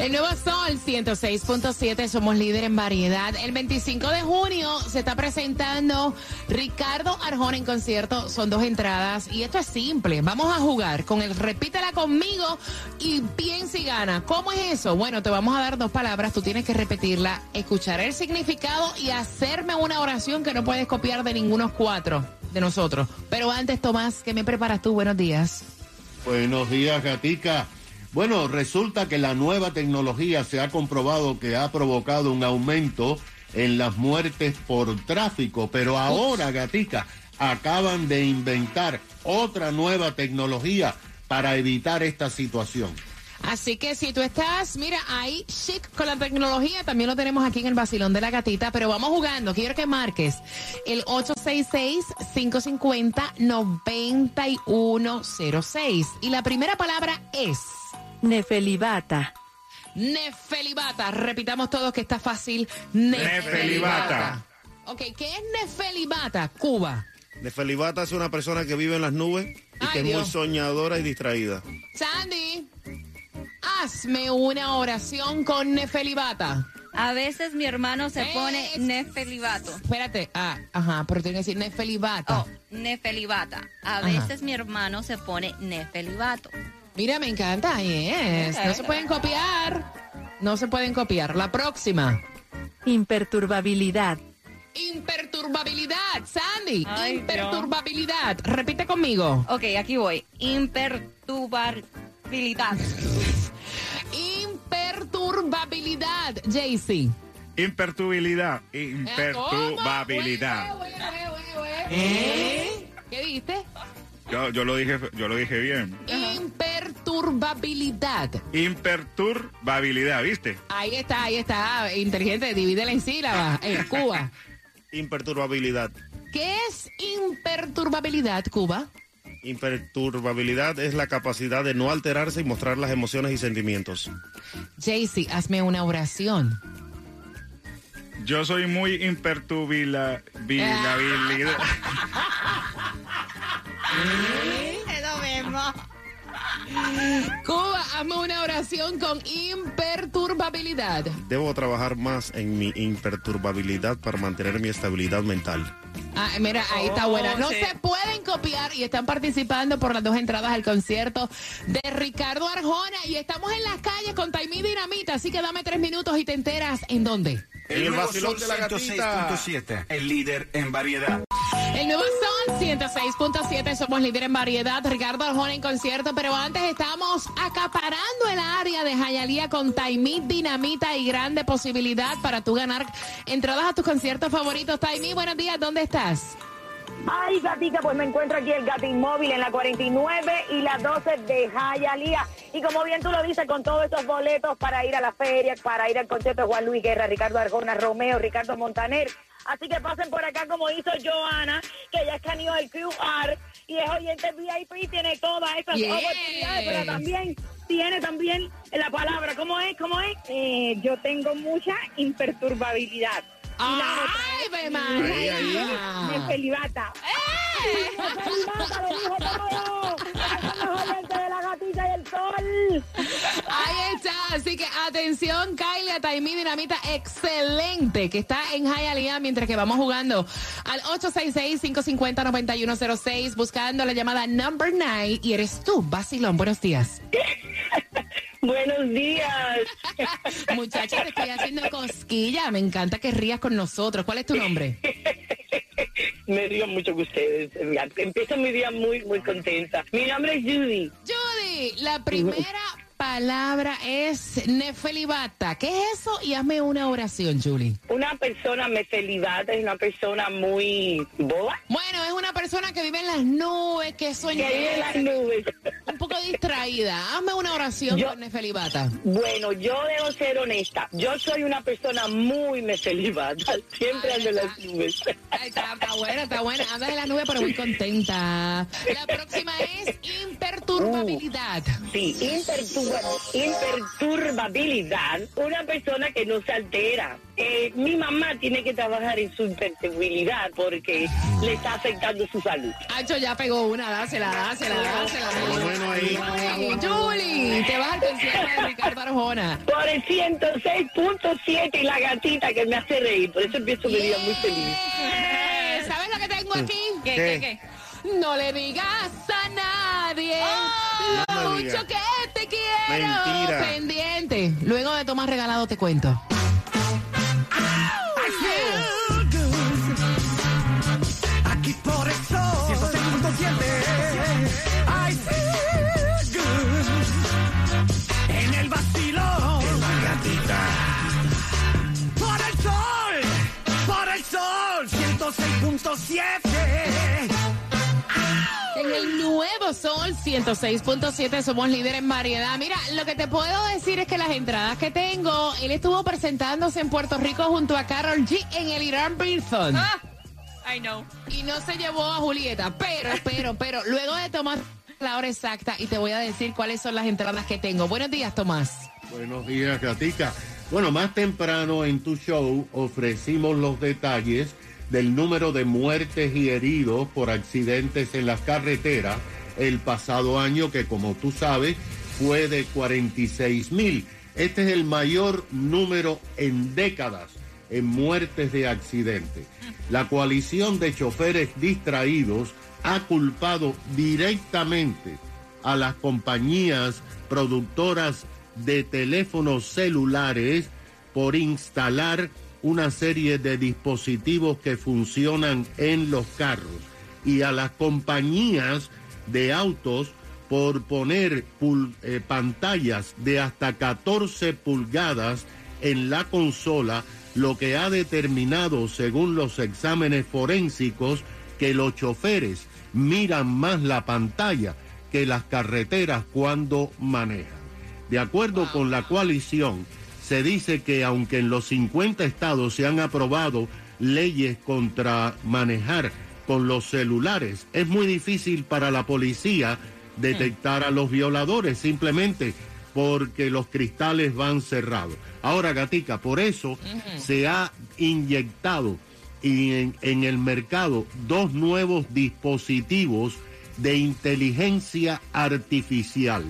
El nuevo Sol 106.7, somos líder en variedad. El 25 de junio se está presentando Ricardo Arjona en concierto. Son dos entradas y esto es simple. Vamos a jugar con el repítela conmigo y piensa y gana. ¿Cómo es eso? Bueno, te vamos a dar dos palabras. Tú tienes que repetirla, escuchar el significado y hacerme una oración que no puedes copiar de ningunos cuatro de nosotros. Pero antes, Tomás, ¿qué me preparas tú? Buenos días. Buenos días, Gatica. Bueno, resulta que la nueva tecnología se ha comprobado que ha provocado un aumento en las muertes por tráfico, pero ahora, Gatica, acaban de inventar otra nueva tecnología para evitar esta situación. Así que si tú estás, mira, ahí chic con la tecnología, también lo tenemos aquí en el vacilón de la gatita, pero vamos jugando. Quiero que marques el 866-550-9106. Y la primera palabra es... Nefelibata. Nefelibata. Repitamos todos que está fácil. Nefelibata. Ok, ¿qué es Nefelibata? Cuba. Nefelibata es una persona que vive en las nubes y Ay, que es muy soñadora y distraída. Sandy, hazme una oración con Nefelibata. A veces mi hermano se pone es- nefelibato. Espérate, ah, ajá, pero tiene que decir Nefelibata. Oh, nefelibata. A Ajá. veces mi hermano se pone nefelibato. Mira, me encanta, yes. No se pueden copiar. No se pueden copiar. La próxima. Imperturbabilidad. Imperturbabilidad, Sandy. Ay, Imperturbabilidad. Repite conmigo. Ok, aquí voy. Imperturbabilidad. Imperturbabilidad, JC. Imperturbabilidad. Imperturbabilidad. ¿Eh? ¿Qué dijiste? Yo, yo lo dije, yo lo dije bien. Imperturbabilidad. Imperturbabilidad, ¿viste? Ahí está, ahí está. Inteligente, divídela en sílabas. En Cuba. Imperturbabilidad. ¿Qué es imperturbabilidad, Cuba? Imperturbabilidad es la capacidad de no alterarse y mostrar las emociones y sentimientos. JC, hazme una oración. Yo soy muy imperturbila. Es lo mismo. Cuba, hazme una oración con imperturbabilidad. Debo trabajar más en mi imperturbabilidad para mantener mi estabilidad mental. Ah, mira, ahí está buena. No se pueden copiar y están participando por las dos entradas al concierto de Ricardo Arjona. Y estamos en las calles con Taimí Dinamita. Así que dame tres minutos y te enteras en dónde. En el vacilón de la gatita. 106.7, el líder en variedad. El nuevo Sol 106.7, somos líder en variedad. Ricardo Arjona en concierto, pero antes estamos acaparando el área de Jayalía con Taimí Dinamita y grande posibilidad para tú ganar entradas a tus conciertos favoritos. Taimí, buenos días, ¿dónde estás? Ay, gatica, pues me encuentro aquí el Gatín Móvil en la 49 y la 12 de Jayalía. Y como bien tú lo dices, con todos esos boletos para ir a la feria, para ir al concierto de Juan Luis Guerra, Ricardo Arjona, Romeo, Ricardo Montaner. Así que pasen por acá como hizo Joana, que ya escaneó el QR y es oyente VIP, tiene todas esas Yes. oportunidades, pero también tiene también la palabra, ¿cómo es? ¿Cómo es? Eh, yo tengo mucha imperturbabilidad. ¡Ay, ve María! de Felibata. Felibata, lo dijo todo. Oyentes de la gatita y el sol. Ahí está, así que atención, Kylie, Taimí Dinamita, excelente, que está en Hialeah mientras que vamos jugando al 866-550-9106, buscando la llamada number 9, y eres tú, Basilón, buenos días. Buenos días. Muchacha, te estoy haciendo cosquilla, me encanta que rías con nosotros. ¿Cuál es tu nombre? Me río mucho con ustedes. Empiezo mi día muy, muy contenta. Mi nombre es Judy. Judy, la primera palabra es nefelibata. ¿Qué es eso? Y hazme una oración, Julie. Una persona mefelibata es una persona muy boba. Bueno, es una persona que vive en las nubes, que sueña. Que vive en las nubes. Un poco distraída. Hazme una oración Yo- con nefelibata. Bueno, yo debo ser honesta. Yo soy una persona muy mefelibata. Siempre ando en las nubes. Ay, está, está buena, está buena. Anda en la nube, pero muy contenta. La próxima es imperturbabilidad. Sí, imperturba- imperturbabilidad. Una persona que no se altera. Eh, mi mamá tiene que trabajar en su imperturbabilidad porque le está afectando su salud. Hacho ya pegó una, dásela, dásela, dásela. Bueno, ahí. Ay, Julie, te vas al concierto de Ricardo Arjona. Por el 106.7 y la gatita que me hace reír. Por eso empiezo mi día muy feliz. ¿Sabes lo que tengo aquí? ¿Qué, ¿Qué? qué, qué? No le digas a nadie lo mucho que. Pendiente. Luego de Tomás Regalado te cuento. Sol 106.7 somos líder en variedad. Mira, lo que te puedo decir es que las entradas que tengo, él estuvo presentándose en Puerto Rico junto a Carol G en el Irán Bithorn. Ah, I know. Y no se llevó a Julieta, pero, pero, pero, luego de tomar la hora exacta y te voy a decir cuáles son las entradas que tengo. Buenos días, Tomás. Buenos días, Gatica. Bueno, más temprano en tu show ofrecimos los detalles del número de muertes y heridos por accidentes en las carreteras el pasado año, que como tú sabes fue de 46 mil. Este es el mayor número en décadas en muertes de accidentes. La coalición de choferes distraídos ha culpado directamente a las compañías productoras de teléfonos celulares por instalar una serie de dispositivos que funcionan en los carros y a las compañías de autos por poner eh, pantallas de hasta 14 pulgadas en la consola, lo que ha determinado, según los exámenes forensicos, que los choferes miran más la pantalla que las carreteras cuando manejan. De acuerdo con la coalición, se dice que aunque en los 50 estados se han aprobado leyes contra manejar con los celulares, es muy difícil para la policía detectar a los violadores simplemente porque los cristales van cerrados. Ahora, Gatica, por eso se ha inyectado en el mercado dos nuevos dispositivos de inteligencia artificial.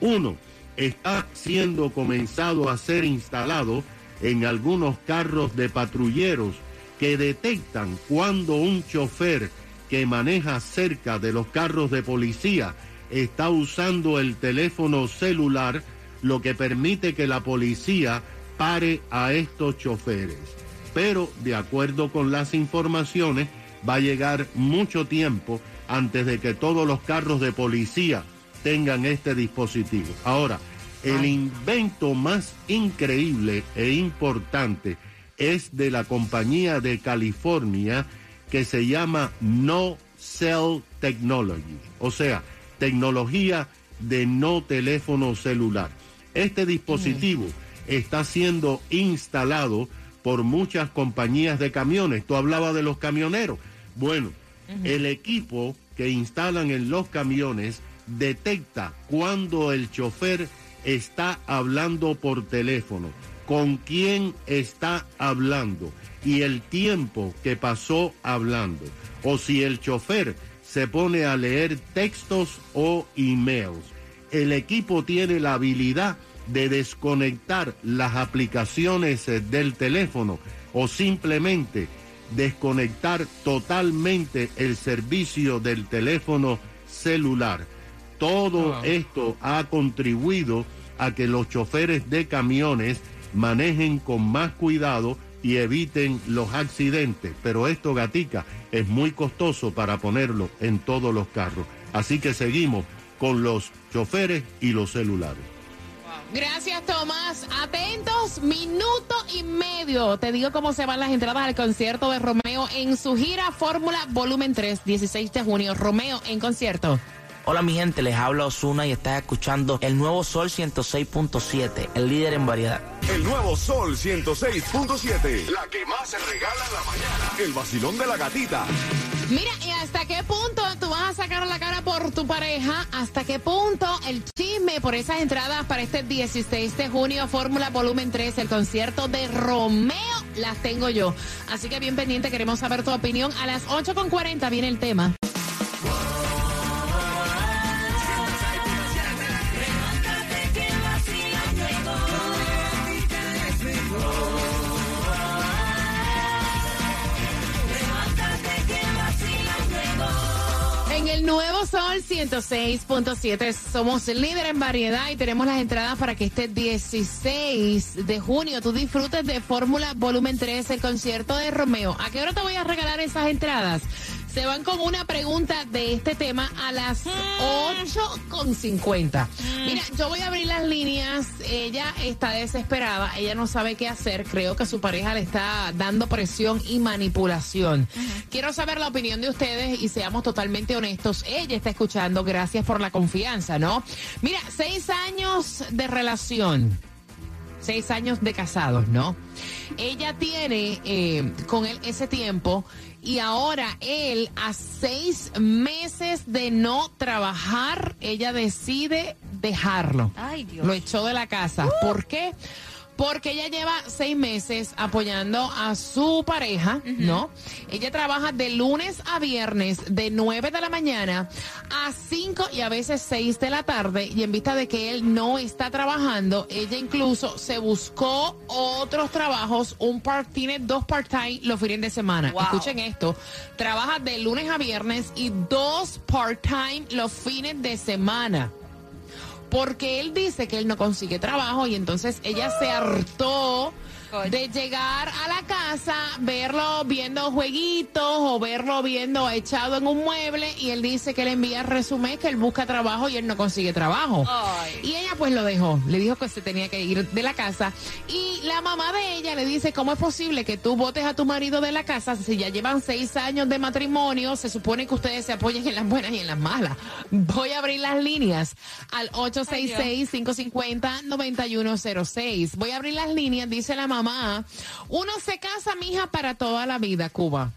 Uno está siendo comenzado a ser instalado en algunos carros de patrulleros que detectan cuando un chofer que maneja cerca de los carros de policía está usando el teléfono celular, lo que permite que la policía pare a estos choferes. Pero, de acuerdo con las informaciones, va a llegar mucho tiempo antes de que todos los carros de policía tengan este dispositivo. Ahora, el invento más increíble e importante es de la compañía de California que se llama No Cell Technology, o sea, tecnología de no teléfono celular. Este dispositivo está siendo instalado por muchas compañías de camiones. Tú hablabas de los camioneros. Bueno, el equipo que instalan en los camiones detecta cuando el chofer está hablando por teléfono, con quién está hablando y el tiempo que pasó hablando. O si el chofer se pone a leer textos o emails. El equipo tiene la habilidad de desconectar las aplicaciones eh, del teléfono o simplemente desconectar totalmente el servicio del teléfono celular. Todo esto ha contribuido a que los choferes de camiones manejen con más cuidado y eviten los accidentes. Pero esto, gatica, es muy costoso para ponerlo en todos los carros. Así que seguimos con los choferes y los celulares. Gracias, Tomás. Atentos, minuto y medio. Te digo cómo se van las entradas al concierto de Romeo en su gira Fórmula Volumen 3, 16 de junio. Romeo en concierto. Hola mi gente, les habla Osuna y estás escuchando el nuevo Sol 106.7, el líder en variedad. El nuevo Sol 106.7, la que más se regala en la mañana. El vacilón de la gatita. Mira, ¿y hasta qué punto tú vas a sacar la cara por tu pareja? ¿Hasta qué punto el chisme por esas entradas para este 16 de junio, Fórmula Volumen 3, el concierto de Romeo, las tengo yo? Así que bien pendiente, queremos saber tu opinión. A las 8.40 viene el tema. Sol 106.7 somos líder en variedad y tenemos las entradas para que este 16 de junio tú disfrutes de Fórmula Volumen 3, el concierto de Romeo. ¿A qué hora te voy a regalar esas entradas? Se van con una pregunta de este tema a las 8.50. Mira, yo voy a abrir las líneas. Ella está desesperada. Ella no sabe qué hacer. Creo que su pareja le está dando presión y manipulación. Quiero saber la opinión de ustedes y seamos totalmente honestos. Ella está escuchando. Gracias por la confianza, ¿no? Mira, seis años de relación seis años de casados, ¿no? Ella tiene eh, con él ese tiempo y ahora él a seis meses de no trabajar, ella decide dejarlo. Ay, Dios. Lo echó de la casa. ¿Por qué? Porque ella lleva seis meses apoyando a su pareja, ¿no? Ella trabaja de lunes a viernes de 9 de la mañana a 5 y a veces 6 de la tarde. Y en vista de que él no está trabajando, ella incluso se buscó otros trabajos, un part, tiene dos part-time los fines de semana. Wow. Escuchen esto, trabaja de lunes a viernes y dos part-time los fines de semana porque él dice que él no consigue trabajo y entonces ella se hartó de llegar a la casa, verlo viendo jueguitos o verlo viendo echado en un mueble y él dice que le envía resumen que él busca trabajo y él no consigue trabajo. Ay. Y ella pues lo dejó, le dijo que se tenía que ir de la casa y la mamá de ella le dice, ¿cómo es posible que tú votes a tu marido de la casa si ya llevan seis años de matrimonio? Se supone que ustedes se apoyen en las buenas y en las malas. Voy a abrir las líneas al 866-550-9106. Voy a abrir las líneas, dice la mamá. Uno se casa, mija, para toda la vida, Cuba.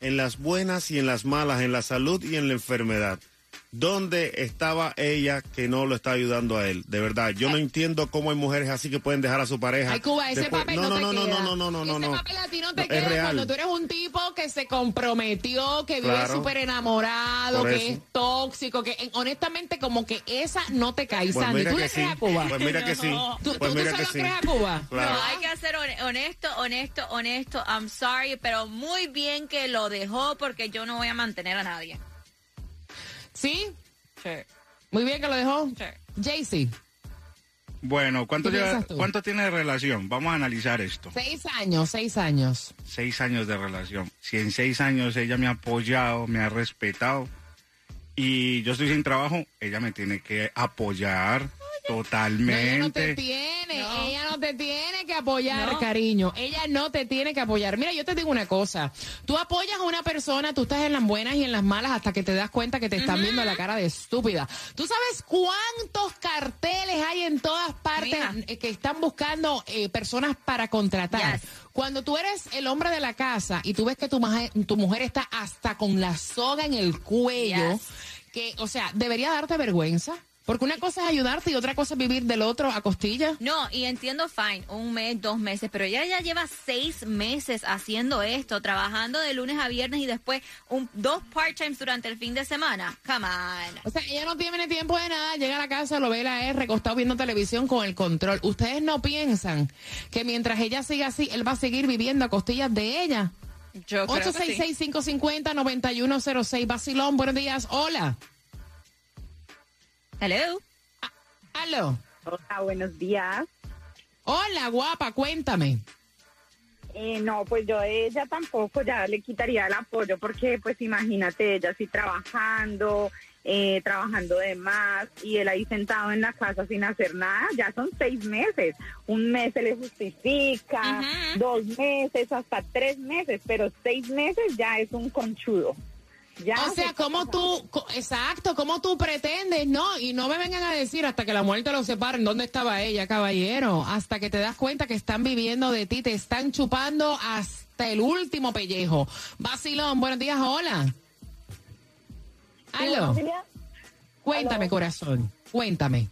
En las buenas y en las malas, en la salud y en la enfermedad. ¿Dónde estaba ella que no lo está ayudando a él? De verdad, yo no entiendo cómo hay mujeres así que pueden dejar a su pareja. Ay, Cuba, ese Después- papel no, no, no, te no, queda. no, no, no, no, no, Ese no. papel a ti no te Es queda real. cuando tú eres un tipo que se comprometió, que vive Claro. súper enamorado, Por que eso. es tóxico, que honestamente como que esa no te cae, Pues Sandy. ¿Tú le sí. crees a Cuba? Pues mira que sí. ¿Tú, Pues tú- tú mira se que lo sí. crees a Cuba? Claro. No, hay que ser hone- honesto, honesto, honesto. I'm sorry, pero muy bien que lo dejó porque yo no voy a mantener a nadie. ¿Sí? Sí. Muy bien que lo dejó. Sí. Jaycee, Bueno, ¿cuánto. ¿cuánto tiene de relación? Vamos a analizar esto. seis años, seis años. Seis años de relación. Si en seis años ella me ha apoyado, me ha respetado y yo estoy sin trabajo, ella me tiene que apoyar No, totalmente. ella no te te tiene que apoyar, No. cariño. Ella no te tiene que apoyar. Mira, yo te digo una cosa. Tú apoyas a una persona, tú estás en las buenas y en las malas hasta que te das cuenta que te están viendo la cara de estúpida. ¿Tú sabes cuántos carteles hay en todas partes eh, que están buscando eh, personas para contratar? Yes. Cuando tú eres el hombre de la casa y tú ves que tu, maje- tu mujer está hasta con la soga en el cuello, Yes. que, o sea, debería darte vergüenza. Porque una cosa es ayudarte y otra cosa es vivir del otro a costillas. No, y entiendo, fine, un mes, dos meses, pero ella ya lleva seis meses haciendo esto, trabajando de lunes a viernes y después un, dos part-times durante el fin de semana. Come on. O sea, ella no tiene tiempo de nada, llega a la casa, lo ve la es recostado viendo televisión con el control. ¿Ustedes no piensan que mientras ella siga así, él va a seguir viviendo a costillas de ella? Yo creo que sí. 866-550-9106. Basilón, buenos días. Hola. Hello. Aló. Hola, buenos días. Hola, guapa, cuéntame. Eh, no, pues yo a ella tampoco ya le quitaría el apoyo porque, pues imagínate, ella sí trabajando eh, trabajando de más y él ahí sentado en la casa sin hacer nada, ya son seis meses. Un mes se le justifica, dos meses, hasta tres meses, pero seis meses ya es un conchudo. Ya o sea, ¿cómo tú, exacto, cómo tú pretendes, no? Y no me vengan a decir hasta que la muerte los separen dónde estaba ella, caballero. Hasta que te das cuenta que están viviendo de ti, te están chupando hasta el último pellejo. Vacilón, buenos días, hola. Aló. Cuéntame, corazón, cuéntame.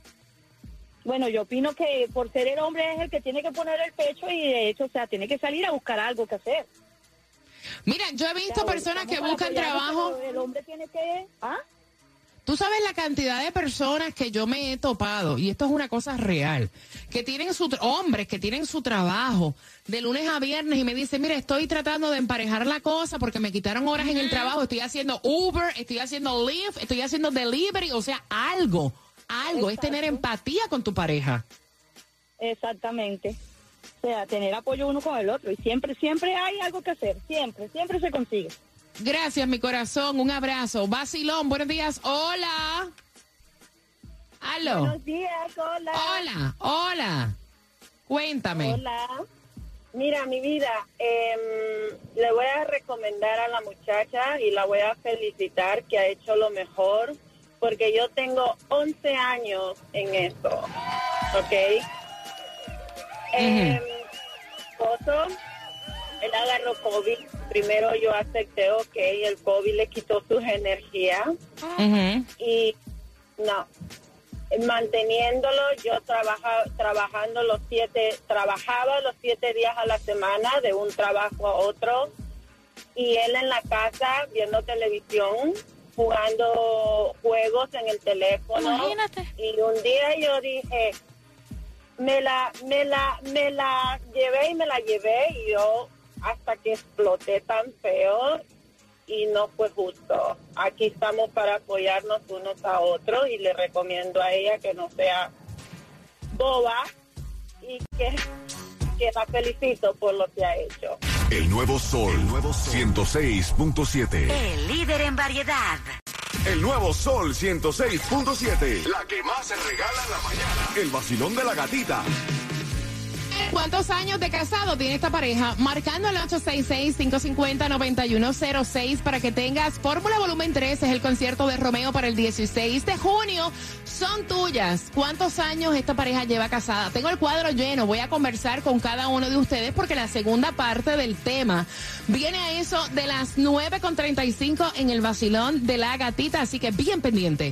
Bueno, yo opino que por ser el hombre es el que tiene que poner el pecho y de hecho, o sea, tiene que salir a buscar algo que hacer. Mira, yo he visto personas que buscan trabajo. El hombre tiene que... ¿Ah? Tú sabes la cantidad de personas que yo me he topado, y esto es una cosa real, que tienen su, hombres que tienen su trabajo de lunes a viernes y me dicen, mire, estoy tratando de emparejar la cosa porque me quitaron horas en el trabajo, estoy haciendo Uber, estoy haciendo Lyft, estoy haciendo delivery, o sea, algo, algo, es tener empatía con tu pareja. Exactamente. O sea, tener apoyo uno con el otro. Y siempre, siempre hay algo que hacer. Siempre, siempre se consigue. Gracias, mi corazón, un abrazo. Basilón, buenos días, hola. Aló. Buenos días, hola. Hola, hola. Cuéntame. Hola. Mira, mi vida, em, le voy a recomendar a la muchacha y la voy a felicitar que ha hecho lo mejor porque yo tengo 11 años en esto, ¿ok? Em, esposo, él agarró COVID. Primero yo acepté, ok, el COVID le quitó sus energías y no, manteniéndolo, yo trabaja, trabajando los siete, trabajaba los siete días a la semana de un trabajo a otro. Y él en la casa viendo televisión, jugando juegos en el teléfono. Y un día yo dije, me la, me la, me la llevé y me la llevé y yo hasta que exploté tan feo y no fue justo. Aquí estamos para apoyarnos unos a otros y le recomiendo a ella que no sea boba y que, que la felicito por lo que ha hecho. El nuevo Sol, el nuevo 106.7. El líder en variedad. El nuevo Sol 106.7. La que más se regala en la mañana. El vacilón de la gatita. ¿Cuántos años de casado tiene esta pareja? Marcando el 866-550-9106 para que tengas Fórmula Volumen 3, es el concierto de Romeo para el 16 de junio. Son tuyas. ¿Cuántos años esta pareja lleva casada? Tengo el cuadro lleno. Voy a conversar con cada uno de ustedes porque la segunda parte del tema viene a eso de las 9.35 en el vacilón de la gatita. Así que bien pendiente.